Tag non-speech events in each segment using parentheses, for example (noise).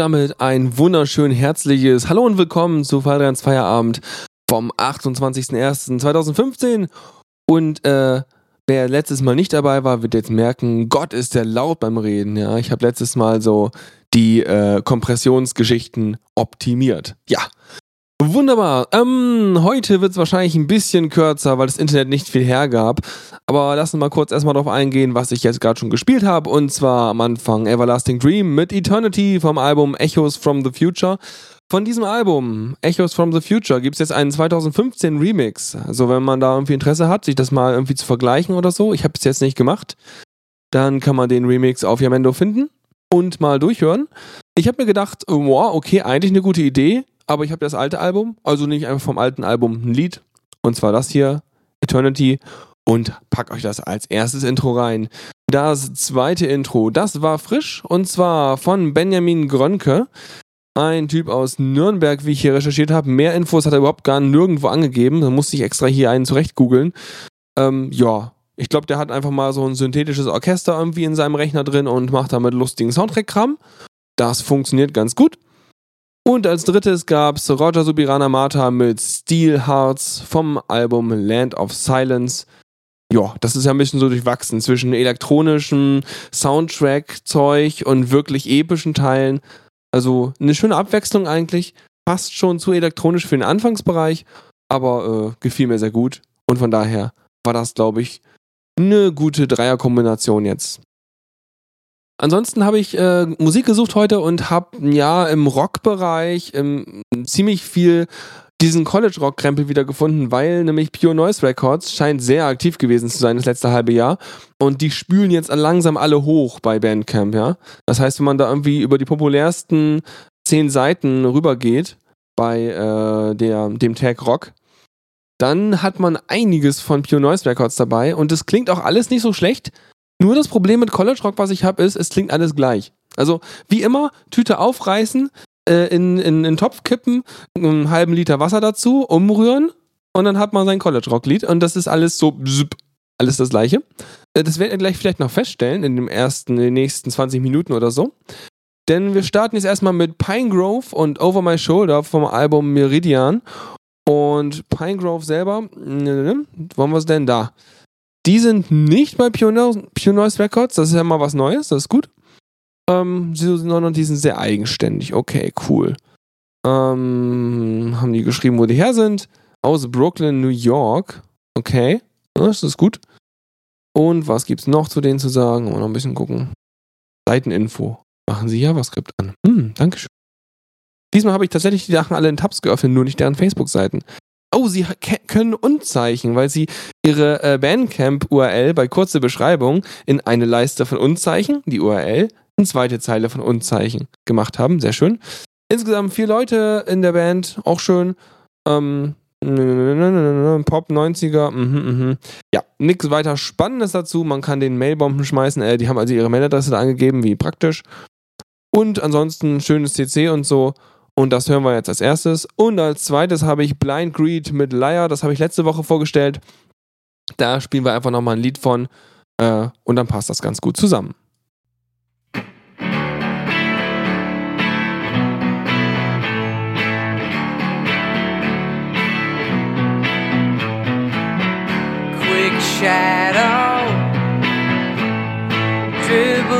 Damit ein wunderschön herzliches Hallo und willkommen zu Fallreins Feierabend vom 28.01.2015. Und äh, wer letztes Mal nicht dabei war, wird jetzt merken, Gott ist der laut beim Reden. Ja, ich habe letztes Mal so die äh, Kompressionsgeschichten optimiert. Ja. Wunderbar. Ähm, heute wird es wahrscheinlich ein bisschen kürzer, weil das Internet nicht viel hergab. Aber lassen wir mal kurz erstmal darauf eingehen, was ich jetzt gerade schon gespielt habe. Und zwar am Anfang Everlasting Dream mit Eternity vom Album Echoes from the Future. Von diesem Album, Echoes from the Future, gibt es jetzt einen 2015 Remix. Also wenn man da irgendwie Interesse hat, sich das mal irgendwie zu vergleichen oder so, ich habe es jetzt nicht gemacht, dann kann man den Remix auf Yamendo finden und mal durchhören. Ich habe mir gedacht, wow, okay, eigentlich eine gute Idee aber ich habe das alte Album, also nicht einfach vom alten Album ein Lied, und zwar das hier, Eternity, und pack euch das als erstes Intro rein. Das zweite Intro, das war frisch, und zwar von Benjamin Grönke. Ein Typ aus Nürnberg, wie ich hier recherchiert habe. Mehr Infos hat er überhaupt gar nirgendwo angegeben. Da musste ich extra hier einen zurecht googeln. Ähm, ja, ich glaube, der hat einfach mal so ein synthetisches Orchester irgendwie in seinem Rechner drin und macht damit lustigen Soundtrack-Kram. Das funktioniert ganz gut. Und als drittes gab's Roger Subirana Mata mit Steel Hearts vom Album Land of Silence. Ja, das ist ja ein bisschen so durchwachsen zwischen elektronischem Soundtrack-Zeug und wirklich epischen Teilen. Also eine schöne Abwechslung eigentlich. Passt schon zu elektronisch für den Anfangsbereich, aber äh, gefiel mir sehr gut. Und von daher war das, glaube ich, eine gute Dreierkombination jetzt. Ansonsten habe ich äh, Musik gesucht heute und habe ja im Rockbereich ähm, ziemlich viel diesen College-Rock-Krempel wieder gefunden, weil nämlich Pure Noise Records scheint sehr aktiv gewesen zu sein das letzte halbe Jahr. Und die spülen jetzt langsam alle hoch bei Bandcamp, ja. Das heißt, wenn man da irgendwie über die populärsten zehn Seiten rübergeht bei äh, der, dem Tag Rock, dann hat man einiges von Pure Noise Records dabei. Und es klingt auch alles nicht so schlecht, nur das Problem mit College Rock, was ich habe, ist, es klingt alles gleich. Also wie immer, Tüte aufreißen, äh, in, in, in Topf kippen, einen halben Liter Wasser dazu, umrühren und dann hat man sein College Rock Lied und das ist alles so bzzup, alles das gleiche. Äh, das werden wir gleich vielleicht noch feststellen in dem ersten, in den nächsten 20 Minuten oder so. Denn wir starten jetzt erstmal mit Pine Grove und Over My Shoulder vom Album Meridian. Und Pine Grove selber, wo haben wir es denn da? Die sind nicht bei Pure, Noise Records, das ist ja mal was Neues, das ist gut. Ähm, sie sind noch, die sind sehr eigenständig. Okay, cool. Ähm, haben die geschrieben, wo die her sind? Aus Brooklyn, New York. Okay, das ist gut. Und was gibt's noch zu denen zu sagen? Mal noch ein bisschen gucken. Seiteninfo. Machen Sie JavaScript an. Hm, Dankeschön. Diesmal habe ich tatsächlich die Sachen alle in Tabs geöffnet, nur nicht deren Facebook-Seiten. Oh, sie können Unzeichen, weil sie ihre äh, Bandcamp-URL bei kurzer Beschreibung in eine Leiste von Unzeichen, die URL, eine zweite Zeile von Unzeichen gemacht haben. Sehr schön. Insgesamt vier Leute in der Band, auch schön. Ähm, (laughs) Pop 90er, mhm, mhm. Ja, nichts weiter Spannendes dazu. Man kann den Mailbomben schmeißen. Äh, die haben also ihre Mailadresse da angegeben, wie praktisch. Und ansonsten schönes CC und so. Und das hören wir jetzt als erstes. Und als zweites habe ich Blind Greed mit Liar. Das habe ich letzte Woche vorgestellt. Da spielen wir einfach nochmal ein Lied von. Äh, und dann passt das ganz gut zusammen. Quick shadow dribbling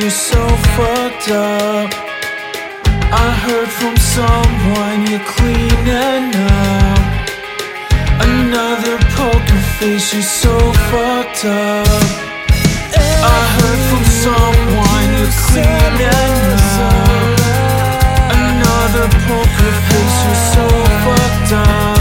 you're so fucked up. I heard from someone you're cleaning up. Another poker face, you're so fucked up. I heard from someone you're cleaning up. Another poker face, you're so fucked up.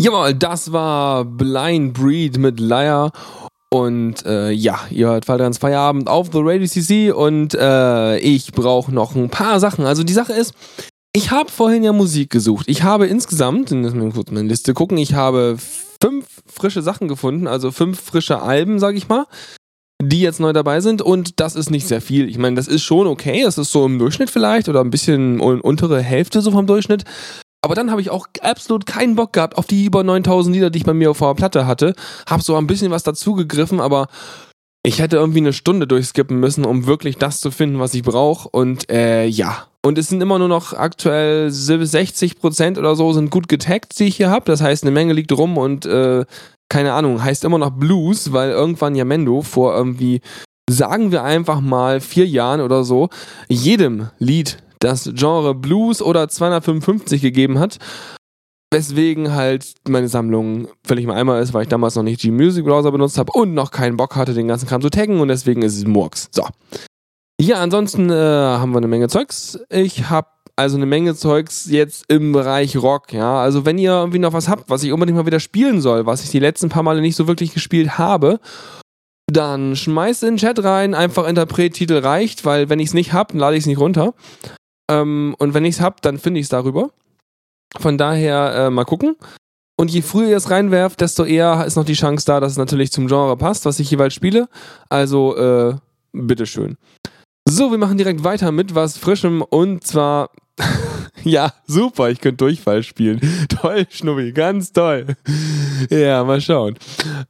Jawohl, das war Blind Breed mit Liar. Und äh, ja, ihr hört Faltrans Feierabend auf The Radio CC und äh, ich brauche noch ein paar Sachen. Also die Sache ist, ich habe vorhin ja Musik gesucht. Ich habe insgesamt, lass mich kurz meine Liste gucken, ich habe fünf frische Sachen gefunden, also fünf frische Alben, sag ich mal, die jetzt neu dabei sind und das ist nicht sehr viel. Ich meine, das ist schon okay, das ist so im Durchschnitt vielleicht oder ein bisschen un untere Hälfte so vom Durchschnitt. Aber dann habe ich auch absolut keinen Bock gehabt auf die über 9000 Lieder, die ich bei mir auf der Platte hatte. Hab so ein bisschen was dazugegriffen, aber ich hätte irgendwie eine Stunde durchskippen müssen, um wirklich das zu finden, was ich brauche. Und äh, ja. Und es sind immer nur noch aktuell 60% oder so sind gut getaggt, die ich hier habe. Das heißt, eine Menge liegt rum und äh, keine Ahnung, heißt immer noch Blues, weil irgendwann Yamendo vor irgendwie, sagen wir einfach mal, vier Jahren oder so, jedem Lied das Genre Blues oder 255 gegeben hat. Weswegen halt meine Sammlung völlig im Eimer ist, weil ich damals noch nicht G-Music Browser benutzt habe und noch keinen Bock hatte, den ganzen Kram zu taggen und deswegen ist es Murks. So. Ja, ansonsten äh, haben wir eine Menge Zeugs. Ich habe also eine Menge Zeugs jetzt im Bereich Rock, ja. Also wenn ihr irgendwie noch was habt, was ich unbedingt mal wieder spielen soll, was ich die letzten paar Male nicht so wirklich gespielt habe, dann schmeißt in den Chat rein, einfach Interpret-Titel reicht, weil wenn ich es nicht hab, lade ich es nicht runter. Ähm, und wenn ich es hab, dann finde ich es darüber. Von daher äh, mal gucken. Und je früher ihr es reinwerft, desto eher ist noch die Chance da, dass es natürlich zum Genre passt, was ich jeweils spiele. Also, äh, bitteschön. So, wir machen direkt weiter mit was Frischem und zwar. (laughs) ja, super, ich könnte Durchfall spielen. (laughs) Toll, Schnubbi, ganz toll. Ja, mal schauen.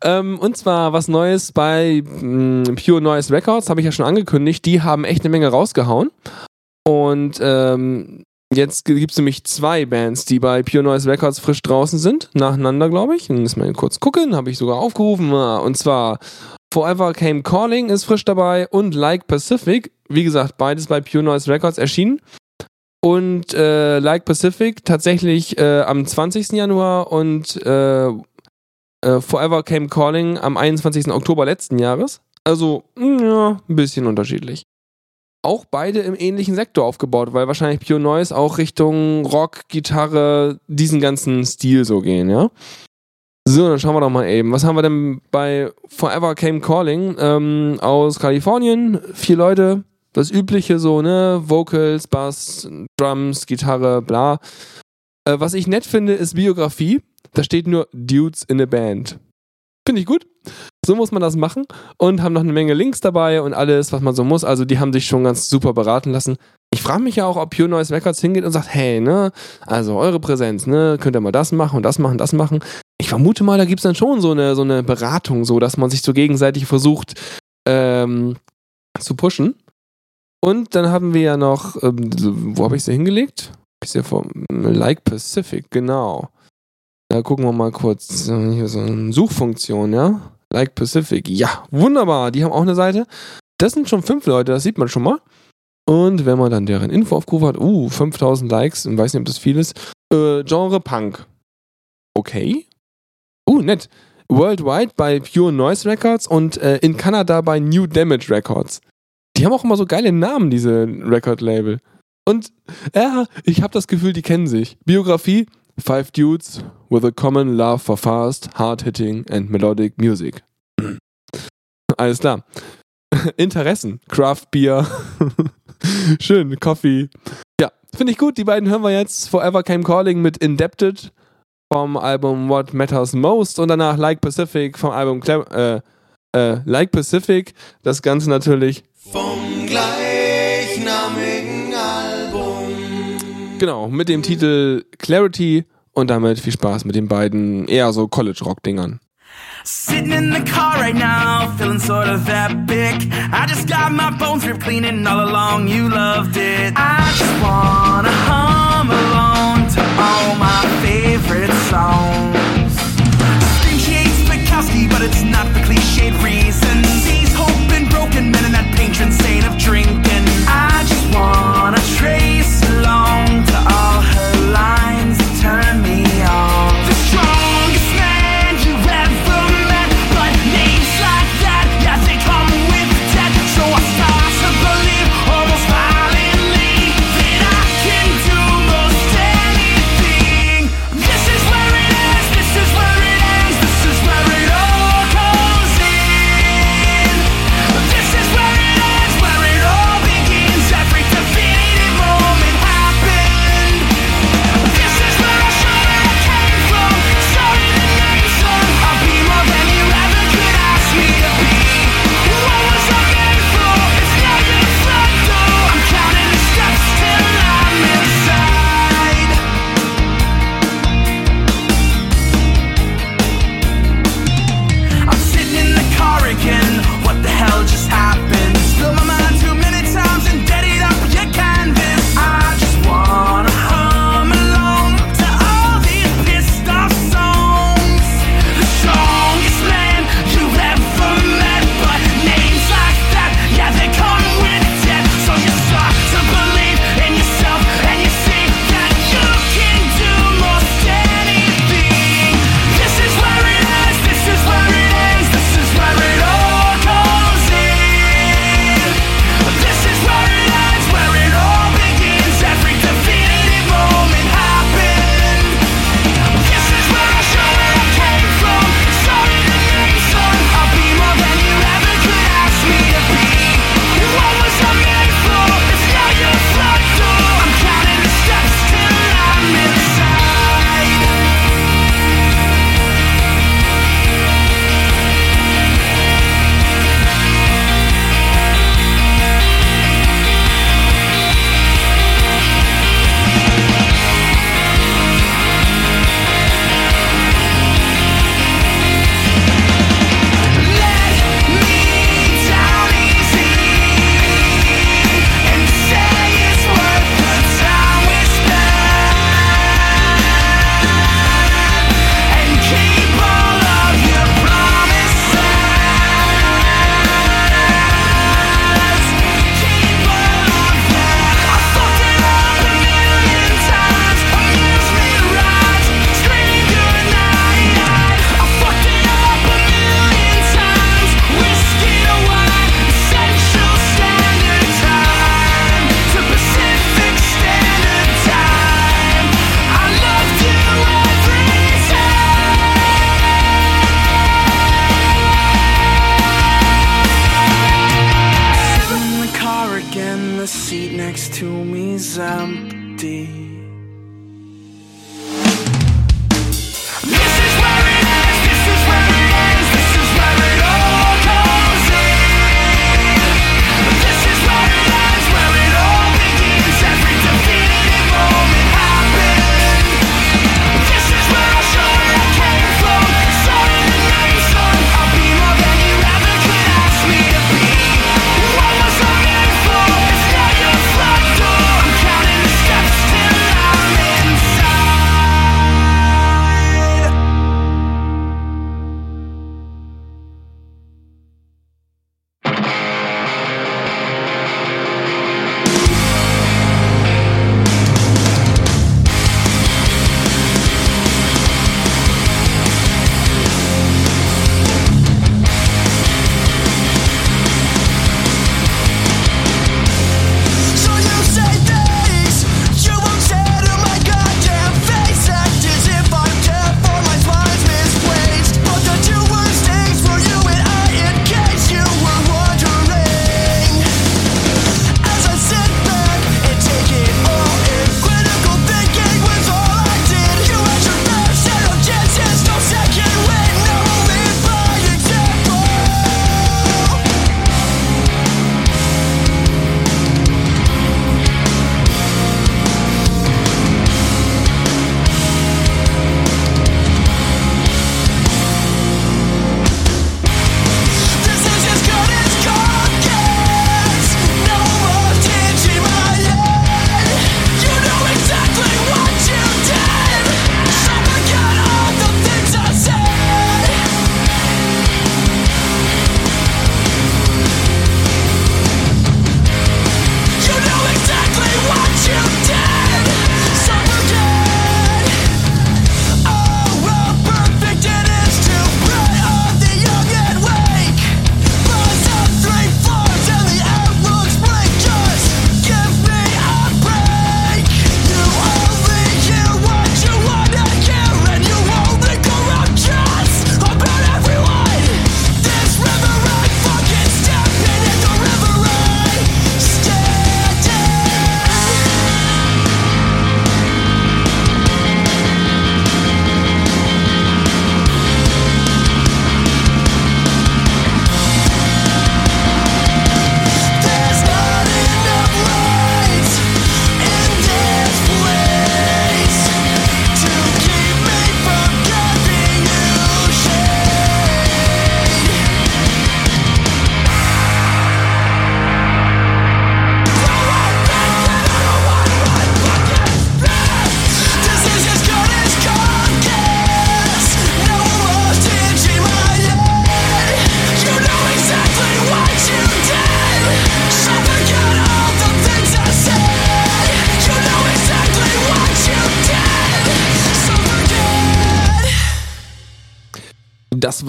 Ähm, und zwar was Neues bei mh, Pure Noise Records, habe ich ja schon angekündigt. Die haben echt eine Menge rausgehauen. Und ähm, jetzt gibt es nämlich zwei Bands, die bei Pure Noise Records frisch draußen sind, nacheinander, glaube ich. Dann müssen wir kurz gucken, habe ich sogar aufgerufen. Und zwar Forever Came Calling ist frisch dabei und Like Pacific. Wie gesagt, beides bei Pure Noise Records erschienen. Und äh, Like Pacific tatsächlich äh, am 20. Januar und äh, äh, Forever Came Calling am 21. Oktober letzten Jahres. Also, ja, ein bisschen unterschiedlich auch beide im ähnlichen Sektor aufgebaut, weil wahrscheinlich Pure Noise auch Richtung Rock, Gitarre, diesen ganzen Stil so gehen, ja. So, dann schauen wir doch mal eben. Was haben wir denn bei Forever Came Calling ähm, aus Kalifornien? Vier Leute, das Übliche so, ne? Vocals, Bass, Drums, Gitarre, bla. Äh, was ich nett finde, ist Biografie. Da steht nur Dudes in a Band. Finde ich gut. So muss man das machen und haben noch eine Menge Links dabei und alles, was man so muss. Also die haben sich schon ganz super beraten lassen. Ich frage mich ja auch, ob Pure Noise Records hingeht und sagt, hey, ne, also eure Präsenz, ne, könnt ihr mal das machen und das machen, das machen. Ich vermute mal, da gibt es dann schon so eine, so eine Beratung, so dass man sich so gegenseitig versucht ähm, zu pushen. Und dann haben wir ja noch, ähm, wo habe ich sie hingelegt? Ist ja vor Like Pacific, genau. Da gucken wir mal kurz. Hier so eine Suchfunktion, ja? Like Pacific. Ja, wunderbar. Die haben auch eine Seite. Das sind schon fünf Leute, das sieht man schon mal. Und wenn man dann deren Info aufgerufen hat, uh, 5000 Likes, und weiß nicht, ob das viel ist. Äh, Genre Punk. Okay. Uh, nett. Worldwide bei Pure Noise Records und äh, in Kanada bei New Damage Records. Die haben auch immer so geile Namen, diese Record-Label. Und ja, ich habe das Gefühl, die kennen sich. Biografie, Five Dudes with a common love for fast, hard-hitting and melodic music. (clears throat) Alles klar. (laughs) Interessen. Craft Beer. (laughs) Schön, Coffee. Ja, finde ich gut. Die beiden hören wir jetzt. Forever Came Calling mit Indebted vom Album What Matters Most und danach Like Pacific vom Album Clem äh, äh, Like Pacific. Das Ganze natürlich vom Gleich. Genau, mit dem mhm. Titel Clarity und damit viel Spaß mit den beiden eher so College-Rock-Dingern. Sitting in the car right now, feeling sort of epic. I just got my bones ripped clean and all along you loved it. I just wanna hum along to all my favorite songs. Stinky Spikowski, but it's not the cliche reason. Sees hope hoping broken men and that patron saint of drinking. I just wanna.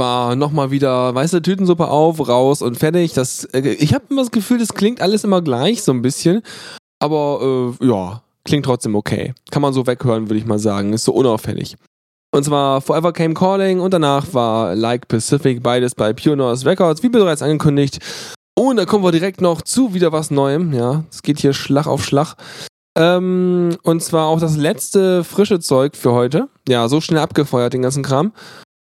War nochmal wieder weiße Tütensuppe auf, raus und fertig. Das, äh, ich habe immer das Gefühl, das klingt alles immer gleich, so ein bisschen. Aber äh, ja, klingt trotzdem okay. Kann man so weghören, würde ich mal sagen. Ist so unauffällig. Und zwar Forever Came Calling und danach war Like Pacific, beides bei Pure North Records, wie bereits angekündigt. Und da kommen wir direkt noch zu wieder was Neuem. Ja, es geht hier Schlag auf Schlag. Ähm, und zwar auch das letzte frische Zeug für heute. Ja, so schnell abgefeuert, den ganzen Kram.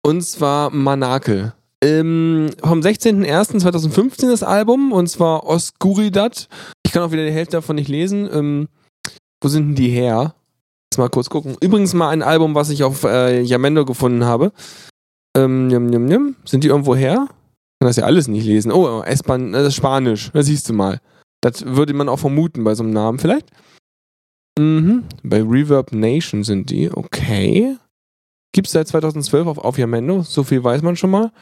Und zwar Manakel. Ähm, vom 16.01.2015 das Album, und zwar Oscuridad. Ich kann auch wieder die Hälfte davon nicht lesen. Ähm, wo sind denn die her? Jetzt mal kurz gucken. Übrigens mal ein Album, was ich auf äh, Yamendo gefunden habe. Ähm, jum, jum, jum. Sind die irgendwo her? Ich kann das ja alles nicht lesen. Oh, Espan das ist Spanisch. Das siehst du mal. Das würde man auch vermuten bei so einem Namen vielleicht. Mhm. Bei Reverb Nation sind die. Okay. Gibt es seit 2012 auf, Yamendo. So viel weiß man schon mal.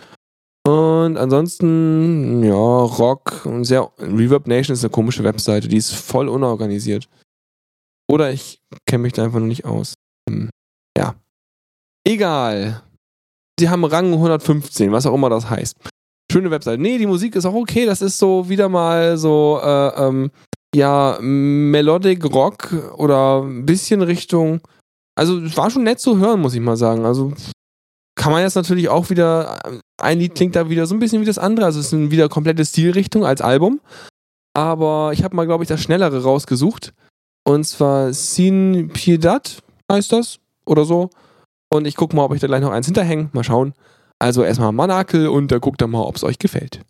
Und ansonsten, ja, Rock und sehr. Reverb Nation ist eine komische Webseite, die ist voll unorganisiert. Oder ich kenne mich da einfach noch nicht aus. Hm. Ja. Egal. Sie haben Rang 115, was auch immer das heißt. Schöne Webseite. Nee, die Musik ist auch okay. Das ist so wieder mal so, äh, ähm, ja, Melodic Rock oder ein bisschen Richtung. Also, es war schon nett zu hören, muss ich mal sagen. Also, kann man jetzt natürlich auch wieder. Ein Lied klingt da wieder so ein bisschen wie das andere. Also, es ist wieder komplette Stilrichtung als Album. Aber ich habe mal, glaube ich, das Schnellere rausgesucht. Und zwar Sin Piedad heißt das oder so. Und ich gucke mal, ob ich da gleich noch eins hinterhänge. Mal schauen. Also erstmal Manakel und da guckt dann mal, ob es euch gefällt.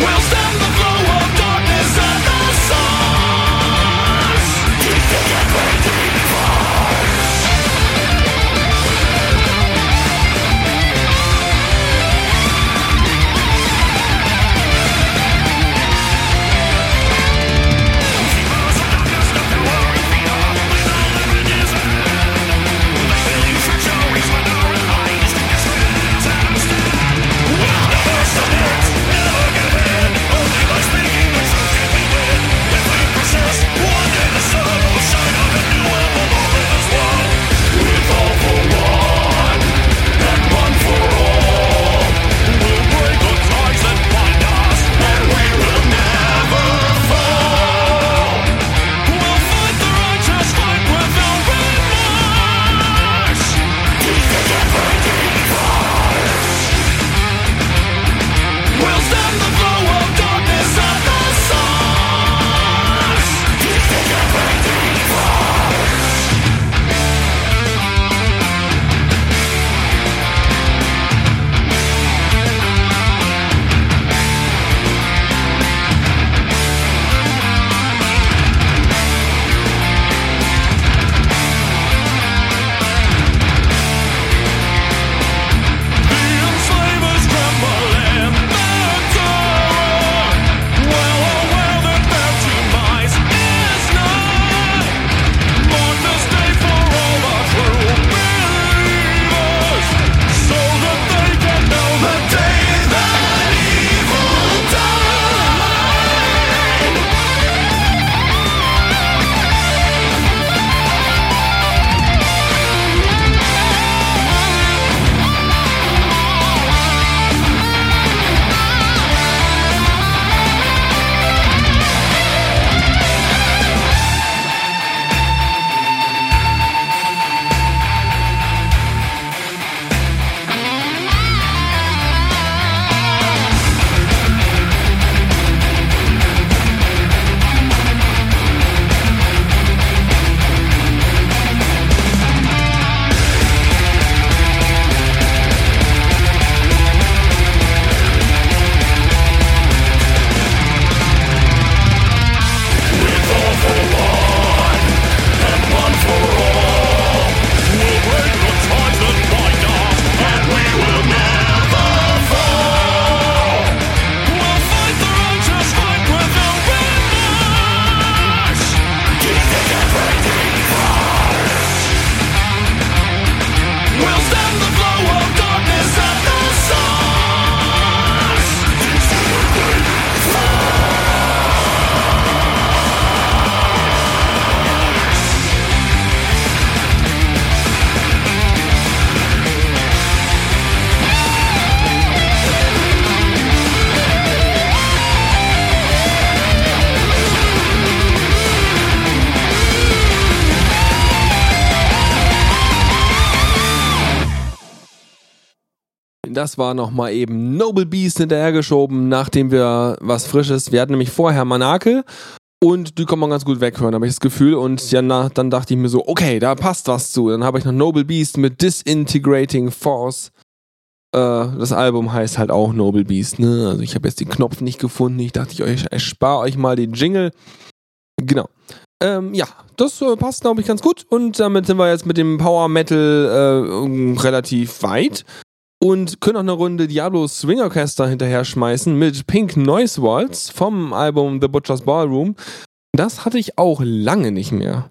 We'll stand Das war nochmal eben Noble Beast hinterhergeschoben, nachdem wir was Frisches, wir hatten nämlich vorher Manakel und die kann man ganz gut weghören, habe ich das Gefühl. Und ja, dann dachte ich mir so, okay, da passt was zu. Dann habe ich noch Noble Beast mit Disintegrating Force. Äh, das Album heißt halt auch Noble Beast, ne? Also ich habe jetzt den Knopf nicht gefunden. Ich dachte, ich euch erspare euch mal den Jingle. Genau. Ähm, ja, das äh, passt, glaube ich, ganz gut. Und damit sind wir jetzt mit dem Power Metal äh, relativ weit. Und können auch eine Runde Diablo Swing Orchester hinterher schmeißen mit Pink Noise Waltz vom Album The Butcher's Ballroom. Das hatte ich auch lange nicht mehr.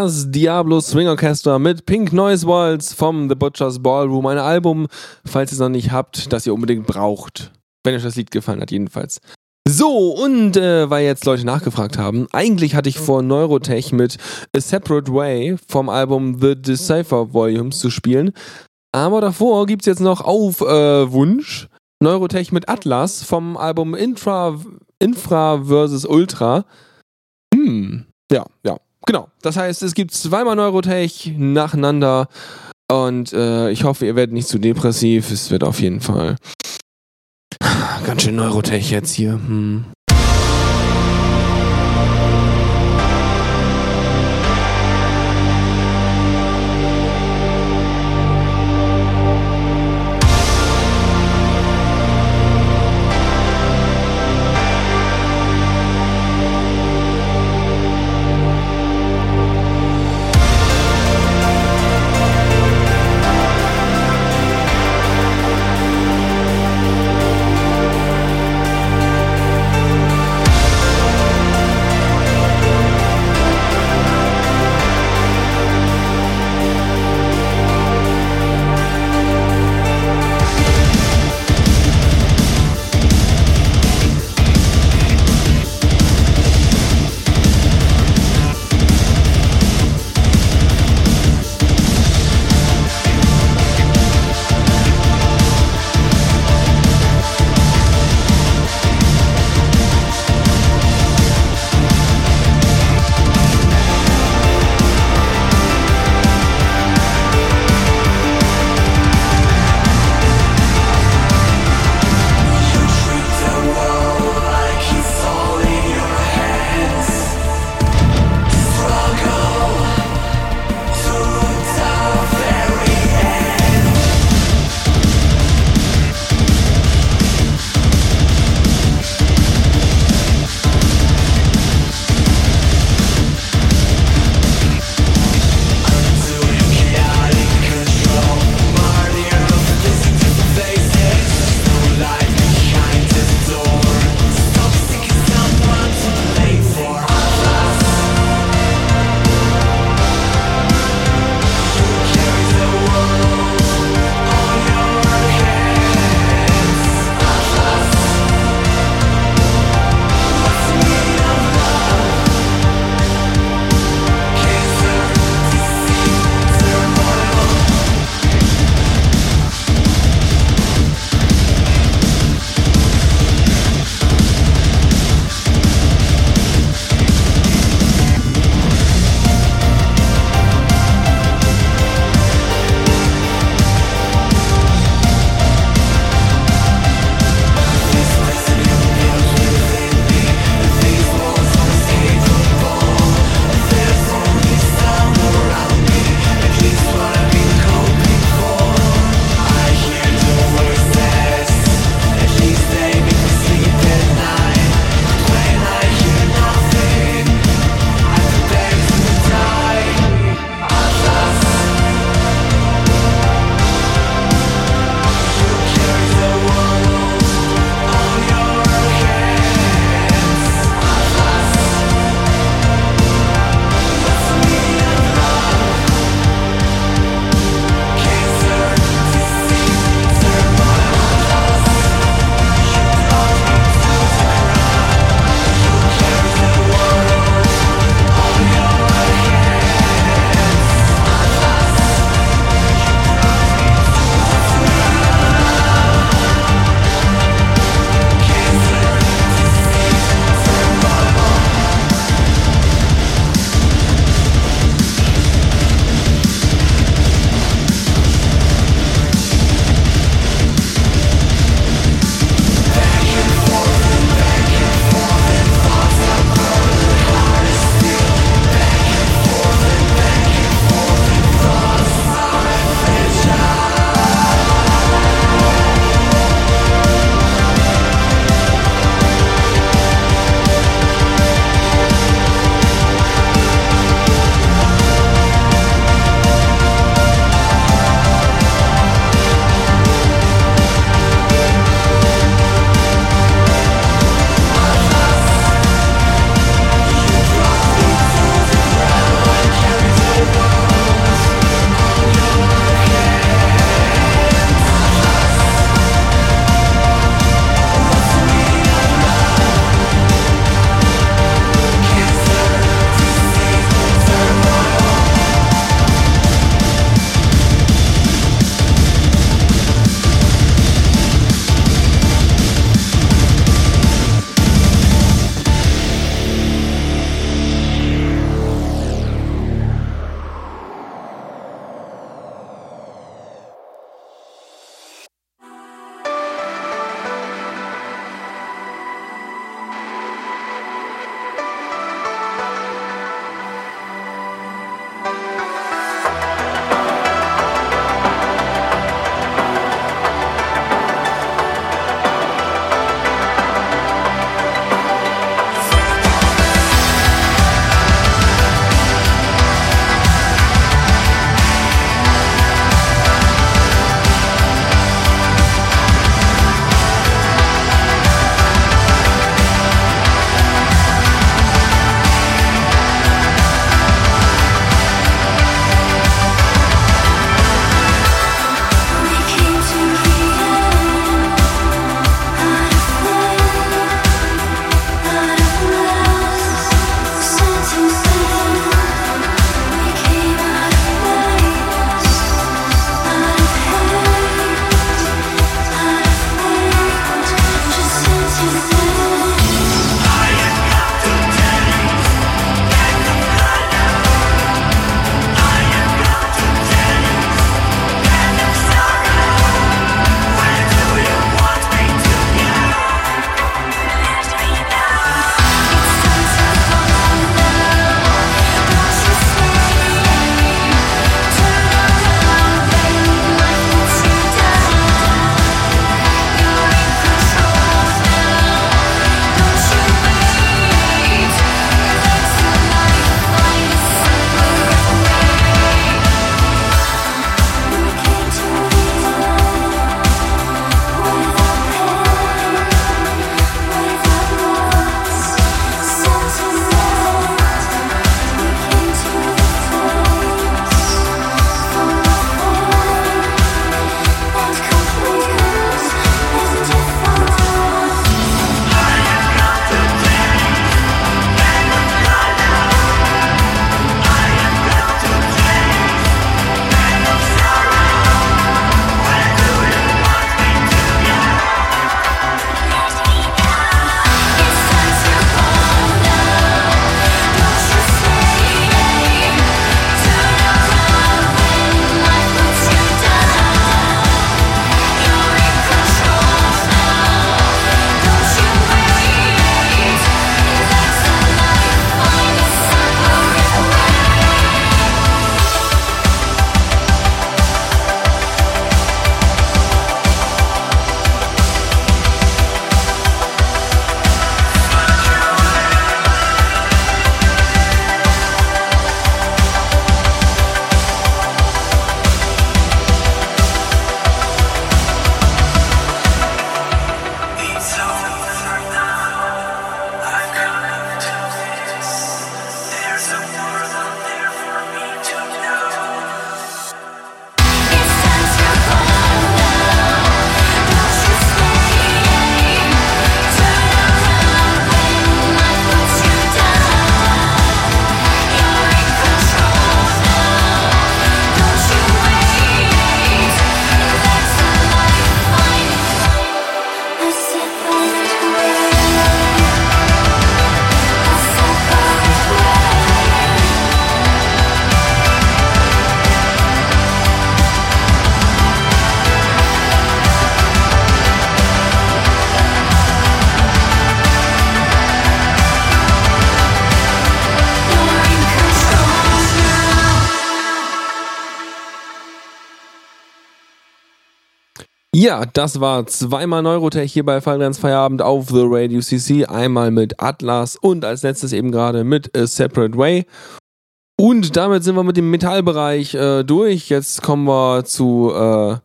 Das Diablo Swing Orchestra mit Pink Noise Waltz vom The Butcher's Ballroom. Ein Album, falls ihr es noch nicht habt, das ihr unbedingt braucht. Wenn euch das Lied gefallen hat, jedenfalls. So, und äh, weil jetzt Leute nachgefragt haben, eigentlich hatte ich vor Neurotech mit A Separate Way vom Album The Decipher Volumes zu spielen. Aber davor gibt es jetzt noch auf äh, Wunsch Neurotech mit Atlas vom Album Infra, Infra vs. Ultra. Hm, ja, ja, genau. Das heißt, es gibt zweimal Neurotech nacheinander und äh, ich hoffe, ihr werdet nicht zu depressiv. Es wird auf jeden Fall ganz schön Neurotech jetzt hier. Hm. Ja, das war zweimal Neurotech hier bei Fallrenns Feierabend auf The Radio CC. Einmal mit Atlas und als letztes eben gerade mit A Separate Way. Und damit sind wir mit dem Metallbereich äh, durch. Jetzt kommen wir zu äh,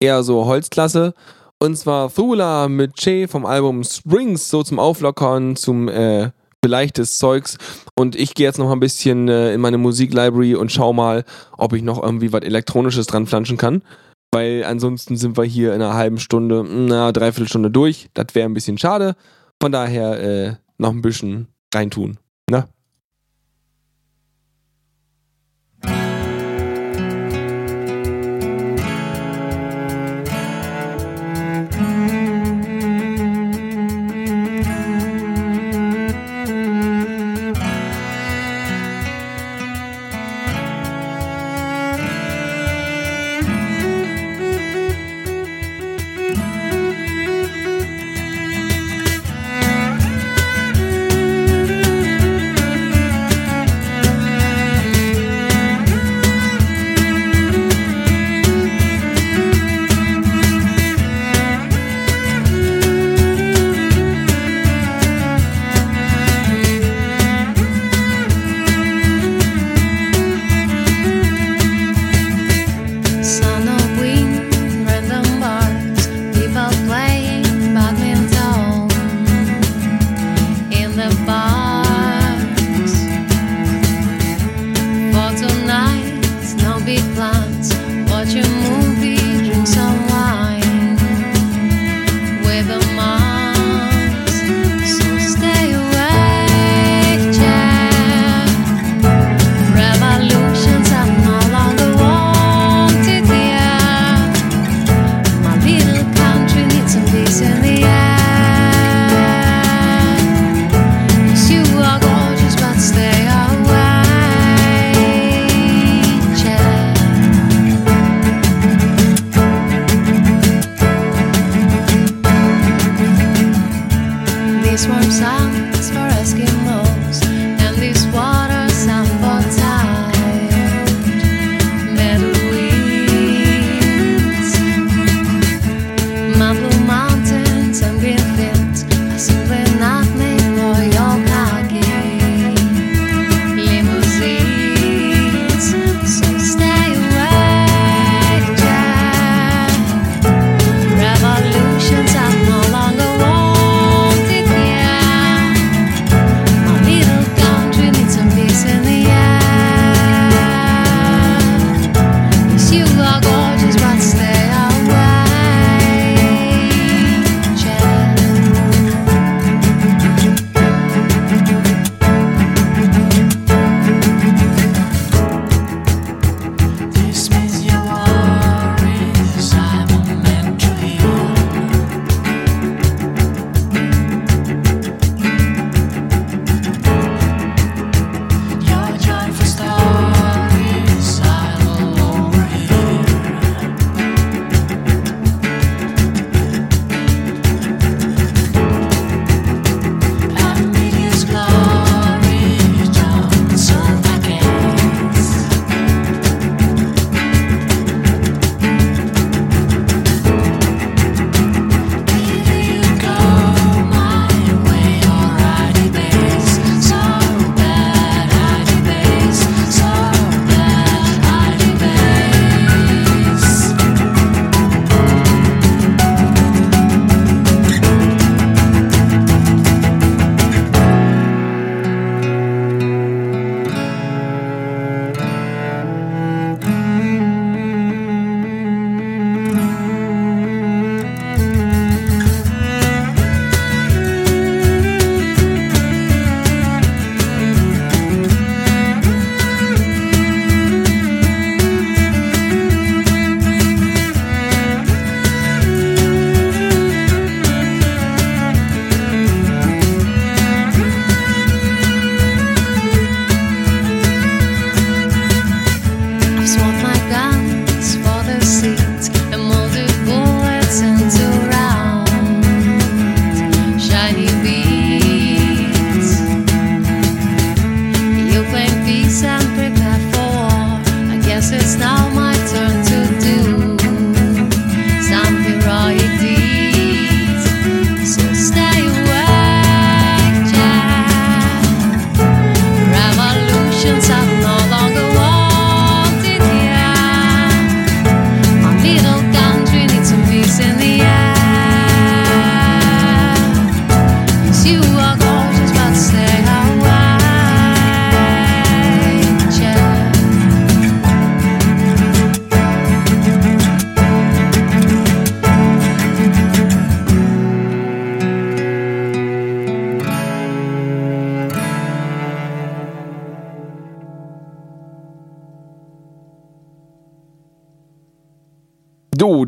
eher so Holzklasse. Und zwar Thula mit Che vom Album Springs, so zum Auflockern, zum äh, leichtes Zeugs. Und ich gehe jetzt noch ein bisschen äh, in meine Musiklibrary und schau mal, ob ich noch irgendwie was Elektronisches dran flanschen kann weil ansonsten sind wir hier in einer halben Stunde, na, dreiviertel Stunde durch. Das wäre ein bisschen schade. Von daher äh, noch ein bisschen reintun. Ne?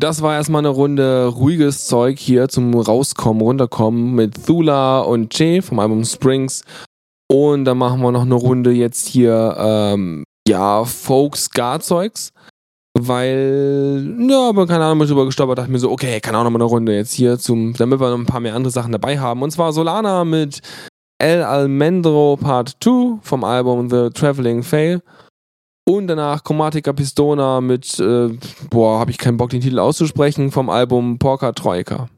Das war erstmal eine Runde ruhiges Zeug hier zum Rauskommen, runterkommen mit Thula und Jay vom Album Springs. Und dann machen wir noch eine Runde jetzt hier, ähm, ja, Folk-Ska-Zeugs. Weil, ja, aber keine Ahnung, mal drüber gestolpert, dachte mir so, okay, kann auch noch mal eine Runde jetzt hier zum, damit wir noch ein paar mehr andere Sachen dabei haben. Und zwar Solana mit El Almendro Part 2 vom Album The Traveling Fail. Und danach Chromatica Pistona mit, äh, boah, habe ich keinen Bock, den Titel auszusprechen, vom Album Porca Troika.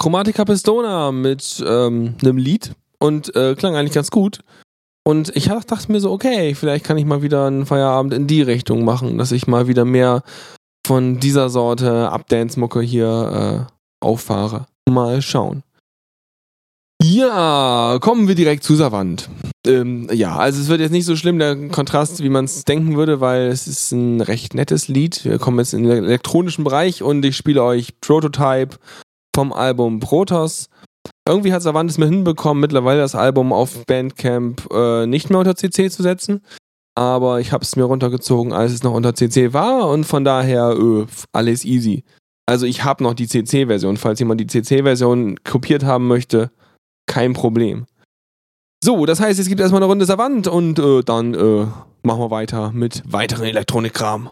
Chromatica Pistona mit ähm, einem Lied und äh, klang eigentlich ganz gut. Und ich dachte mir so, okay, vielleicht kann ich mal wieder einen Feierabend in die Richtung machen, dass ich mal wieder mehr von dieser Sorte Updance-Mucke hier äh, auffahre. Mal schauen. Ja, kommen wir direkt zu Savant. Ähm, ja, also es wird jetzt nicht so schlimm, der Kontrast, wie man es denken würde, weil es ist ein recht nettes Lied. Wir kommen jetzt in den elektronischen Bereich und ich spiele euch Prototype vom Album Protoss. Irgendwie hat Savant es mir hinbekommen, mittlerweile das Album auf Bandcamp äh, nicht mehr unter CC zu setzen. Aber ich habe es mir runtergezogen, als es noch unter CC war und von daher äh, alles easy. Also ich habe noch die CC-Version, falls jemand die CC-Version kopiert haben möchte, kein Problem. So, das heißt, es gibt erstmal eine Runde Savant und äh, dann äh, machen wir weiter mit weiteren Elektronikkram.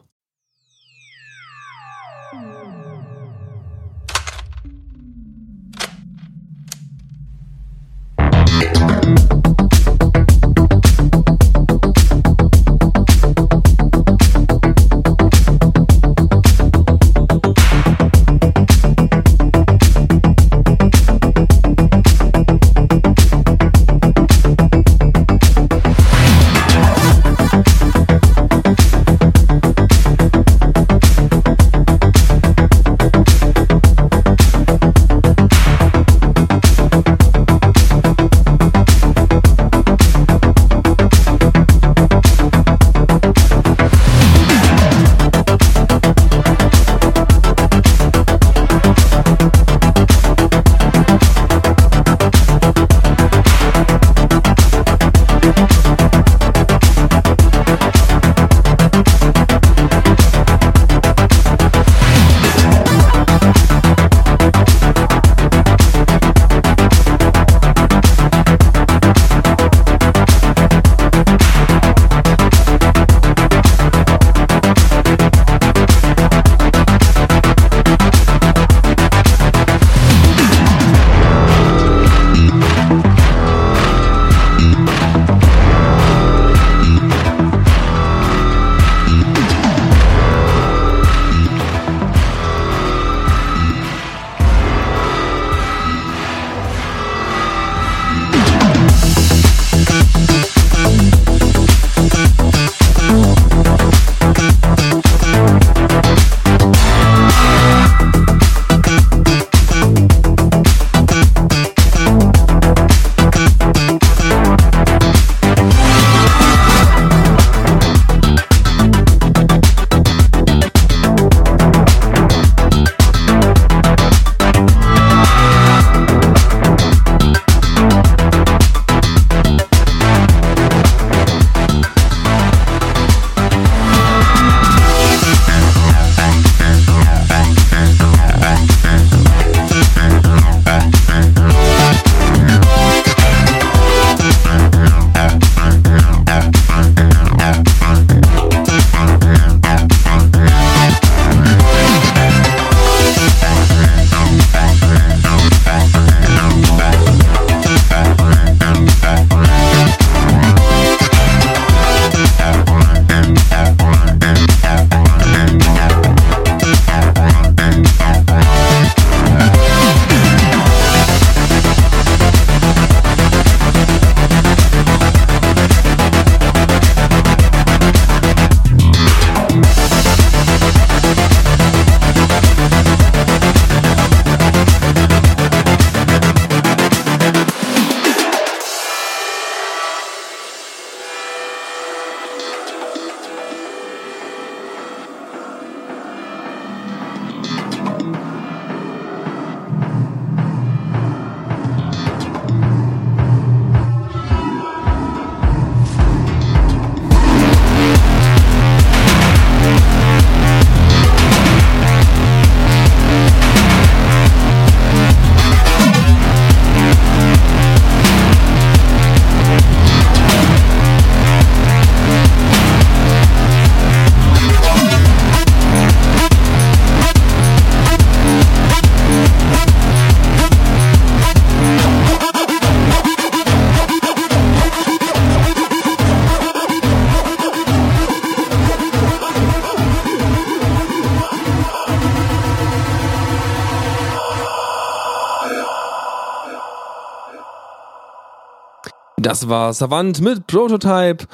Das war Savant mit Prototype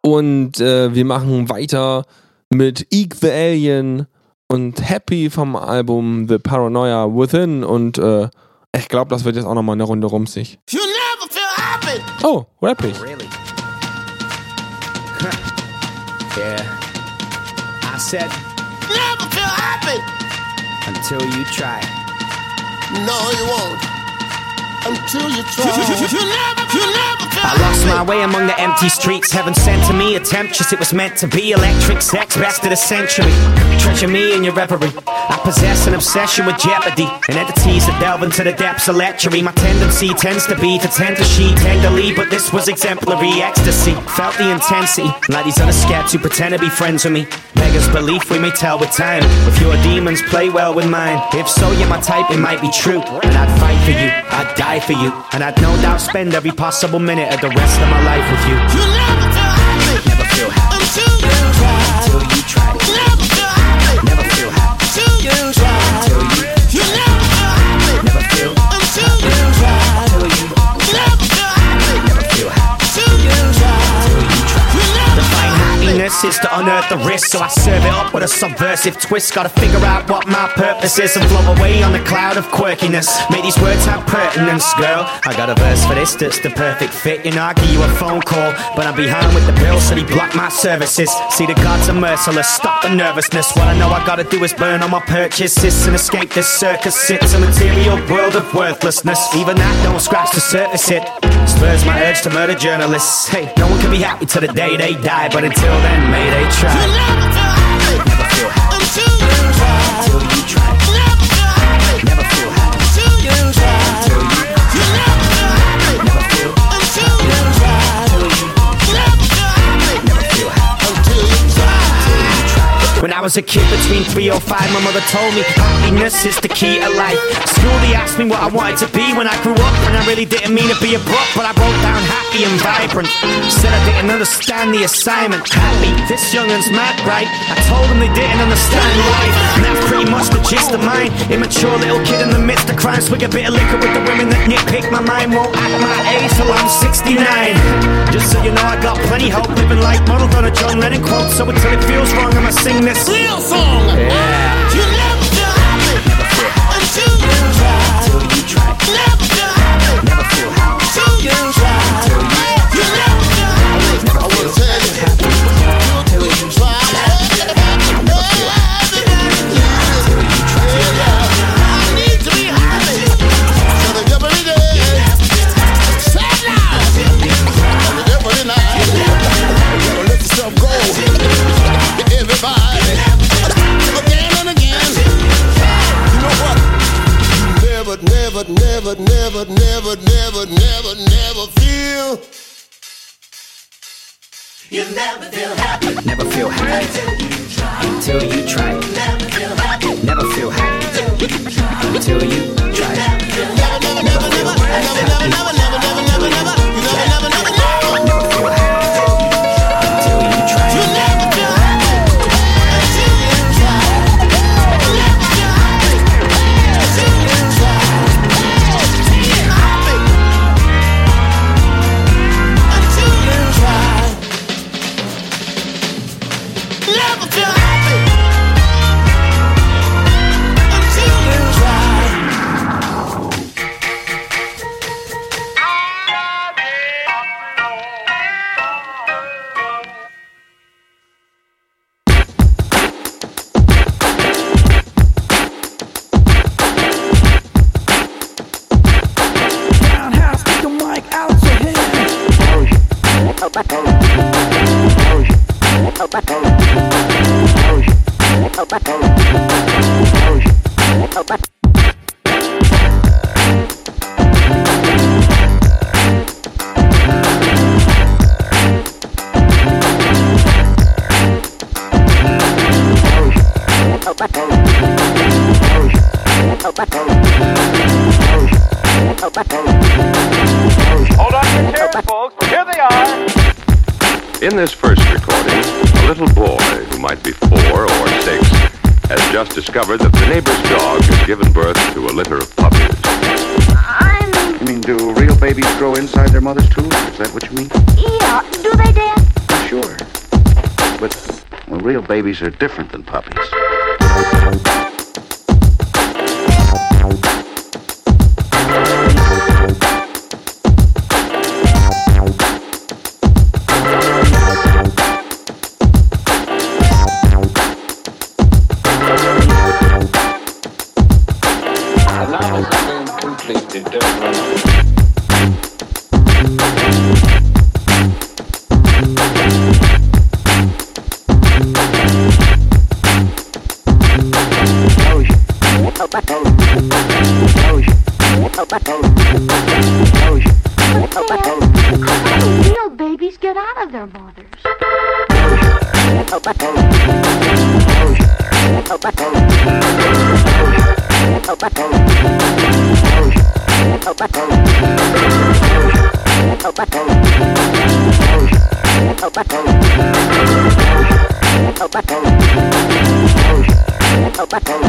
und äh, wir machen weiter mit Eek the Alien und Happy vom Album The Paranoia Within und äh, ich glaube, das wird jetzt auch nochmal eine Runde rumsig. You never feel happy. Oh, rappig. Really? yeah. I said Never feel happy. until you try. No, you won't. Until you (laughs) try. You, never, you never I lost my way among the empty streets. Heaven sent to me a temptress, it was meant to be. Electric sex, best of the century. Treasure me in your reverie. I possess an obsession with jeopardy. And entities that delve into the depths of lechery. My tendency tends to be to tend to she tenderly, but this was exemplary ecstasy. Felt the intensity, like these other scabs who pretend to be friends with me. Beggars belief we may tell with time. If your demons play well with mine, if so, you're my type, it might be true. And I'd fight for you, I'd die for you, and I'd no doubt spend every possible minute of the rest of my life with you. You never feel happy. Never feel happy until is to unearth the risk, so I serve it up with a subversive twist. Gotta figure out what my purpose is and float away on the cloud of quirkiness. May these words have pertinence, girl. I got a verse for this that's the perfect fit. You know, I give you a phone call, but I'm behind with the bill, so they block my services. See, the gods are merciless, stop the nervousness. What I know I gotta do is burn all my purchases and escape this circus. It's a material world of worthlessness. Even that don't scratch the surface, it spurs my urge to murder journalists. Hey, no one can be happy till the day they die, but until then, may they try. You never feel happy. Never feel happy Until When I was a kid between three or five, my mother told me happiness is the key to life. School, they asked me what I wanted to be when I grew up, and I really didn't mean to be a buck, but I wrote down happy and vibrant. Said I didn't understand the assignment. Happy, this youngun's mad, right? I told them they didn't understand life, and that's pretty much the gist of mine. Immature little kid in the midst of crime, swig a bit of liquor with the women that nitpick my mind. Won't act my age till I'm 69. Just so you know, I got plenty hope, living life modeled on a John Lennon quote. So until it feels wrong, I'ma sing this. Real song. Yeah. Never, never, never, never, never, never, never feel. You never feel happy Never feel happy until you try. You Never feel happy. Never feel happy until you try. Never, never, never, Is that what you mean? Yeah, do they, Dad? Sure. But well, real babies are different than puppies. Oh.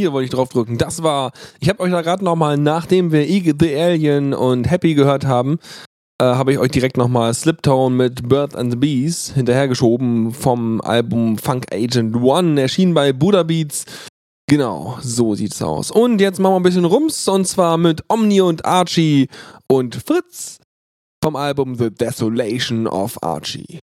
Hier wollte ich drauf drücken. Das war, ich habe euch da gerade nochmal, nachdem wir the Alien und Happy gehört haben, äh, habe ich euch direkt nochmal Sliptone mit Birth and the Bees hinterhergeschoben vom Album Funk Agent One, erschienen bei Buddha Beats. Genau, so sieht's aus. Und jetzt machen wir ein bisschen Rums und zwar mit Omni und Archie und Fritz vom Album The Desolation of Archie.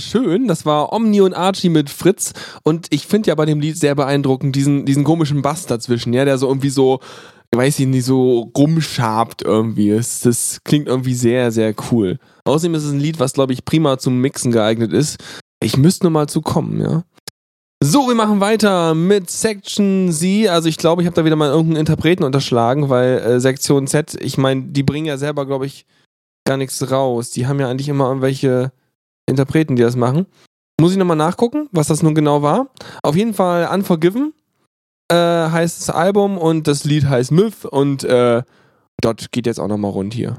Schön. Das war Omni und Archie mit Fritz. Und ich finde ja bei dem Lied sehr beeindruckend diesen, diesen komischen Bass dazwischen, ja, der so irgendwie so, weiß ich nicht, so rumschabt irgendwie. Das, das klingt irgendwie sehr, sehr cool. Außerdem ist es ein Lied, was, glaube ich, prima zum Mixen geeignet ist. Ich müsste nur mal zu kommen, ja. So, wir machen weiter mit Section Z. Also ich glaube, ich habe da wieder mal irgendeinen Interpreten unterschlagen, weil äh, Sektion Z, ich meine, die bringen ja selber, glaube ich, gar nichts raus. Die haben ja eigentlich immer irgendwelche Interpreten, die das machen. Muss ich nochmal nachgucken, was das nun genau war. Auf jeden Fall Unforgiven äh, heißt das Album und das Lied heißt Myth und äh, dort geht jetzt auch nochmal rund hier.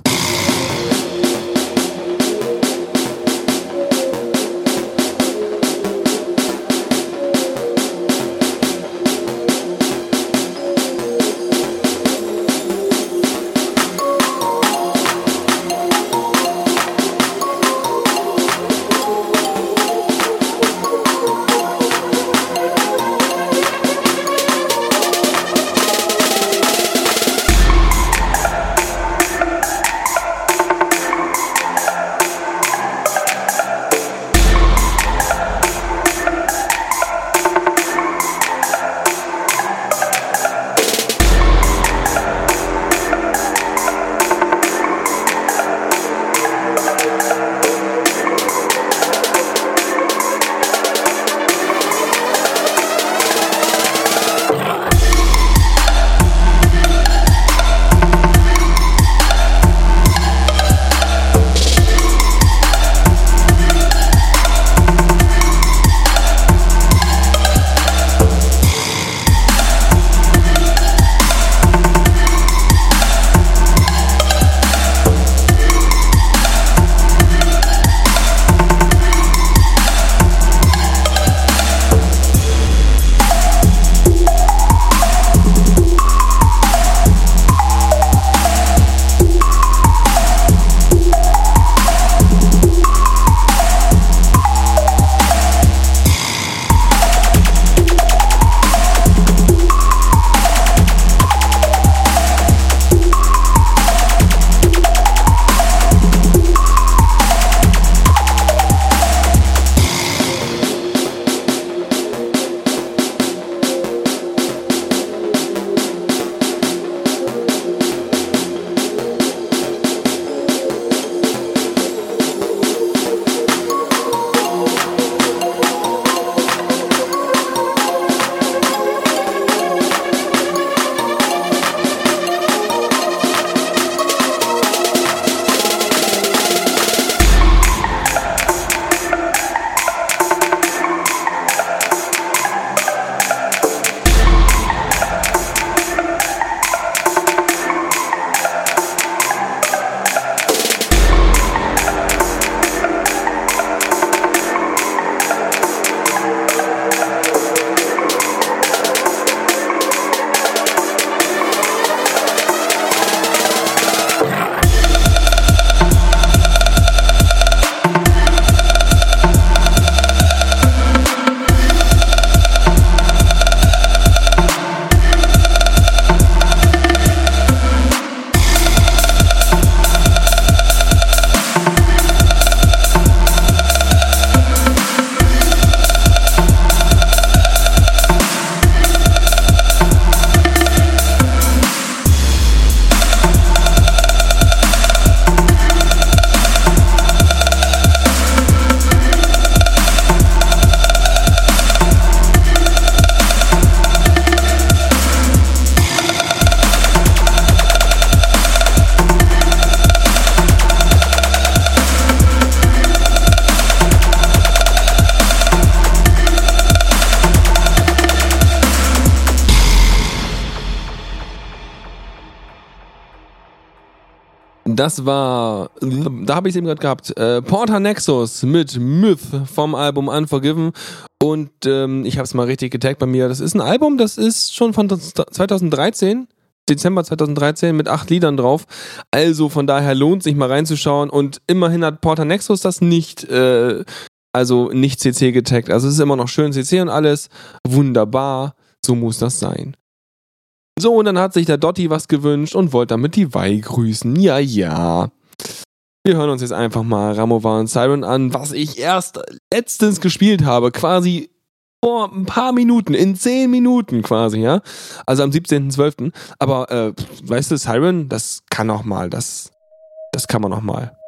Das war, da habe ich es eben gerade gehabt, äh, Porter Nexus mit Myth vom Album Unforgiven. Und ähm, ich habe es mal richtig getaggt bei mir. Das ist ein Album, das ist schon von 2013. Dezember 2013 mit acht Liedern drauf. Also von daher lohnt sich mal reinzuschauen. Und immerhin hat Porter Nexus das nicht, äh, also nicht CC getaggt. Also es ist immer noch schön CC und alles. Wunderbar. So muss das sein. So, und dann hat sich der Dotti was gewünscht und wollte damit die Wei grüßen. Ja, ja. Wir hören uns jetzt einfach mal Ramova und Siren an, was ich erst letztens gespielt habe, quasi vor ein paar Minuten, in zehn Minuten quasi, ja. Also am 17.12. Aber äh, weißt du, Siren, das kann noch mal, das, das kann man noch mal.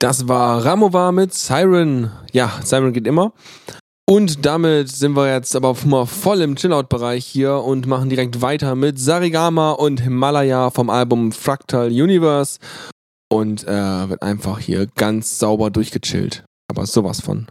Das war Ramova mit Siren. Ja, Siren geht immer. Und damit sind wir jetzt aber mal voll im Chillout-Bereich hier und machen direkt weiter mit Sarigama und Himalaya vom Album Fractal Universe. Und äh, wird einfach hier ganz sauber durchgechillt. Aber sowas von.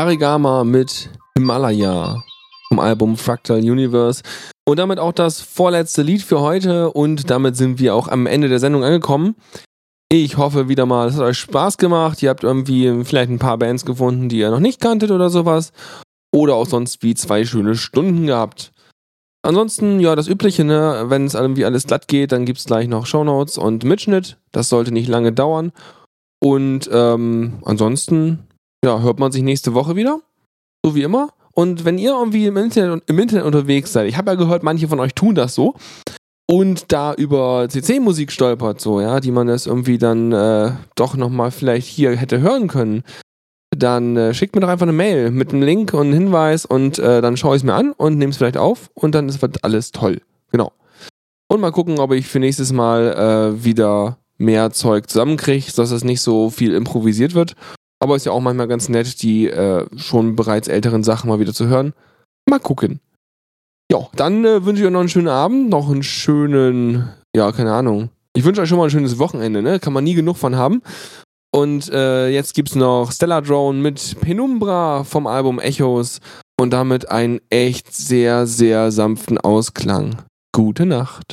Sarigama mit Himalaya vom Album Fractal Universe. Und damit auch das vorletzte Lied für heute und damit sind wir auch am Ende der Sendung angekommen. Ich hoffe wieder mal, es hat euch Spaß gemacht. Ihr habt irgendwie vielleicht ein paar Bands gefunden, die ihr noch nicht kanntet oder sowas. Oder auch sonst wie zwei schöne Stunden gehabt. Ansonsten, ja, das Übliche, ne? Wenn es irgendwie alles glatt geht, dann gibt es gleich noch Shownotes und Mitschnitt. Das sollte nicht lange dauern. Und ähm, ansonsten, ja, hört man sich nächste Woche wieder. So wie immer. Und wenn ihr irgendwie im Internet, im Internet unterwegs seid, ich habe ja gehört, manche von euch tun das so und da über CC-Musik stolpert, so, ja, die man das irgendwie dann äh, doch nochmal vielleicht hier hätte hören können, dann äh, schickt mir doch einfach eine Mail mit einem Link und einem Hinweis und äh, dann schaue ich es mir an und nehme es vielleicht auf und dann ist alles toll. Genau. Und mal gucken, ob ich für nächstes Mal äh, wieder mehr Zeug zusammenkriege, sodass es nicht so viel improvisiert wird. Aber ist ja auch manchmal ganz nett, die äh, schon bereits älteren Sachen mal wieder zu hören. Mal gucken. Ja, dann äh, wünsche ich euch noch einen schönen Abend, noch einen schönen, ja, keine Ahnung. Ich wünsche euch schon mal ein schönes Wochenende, ne? Kann man nie genug von haben. Und äh, jetzt gibt's noch Stellar Drone mit Penumbra vom Album Echos und damit einen echt sehr, sehr sanften Ausklang. Gute Nacht.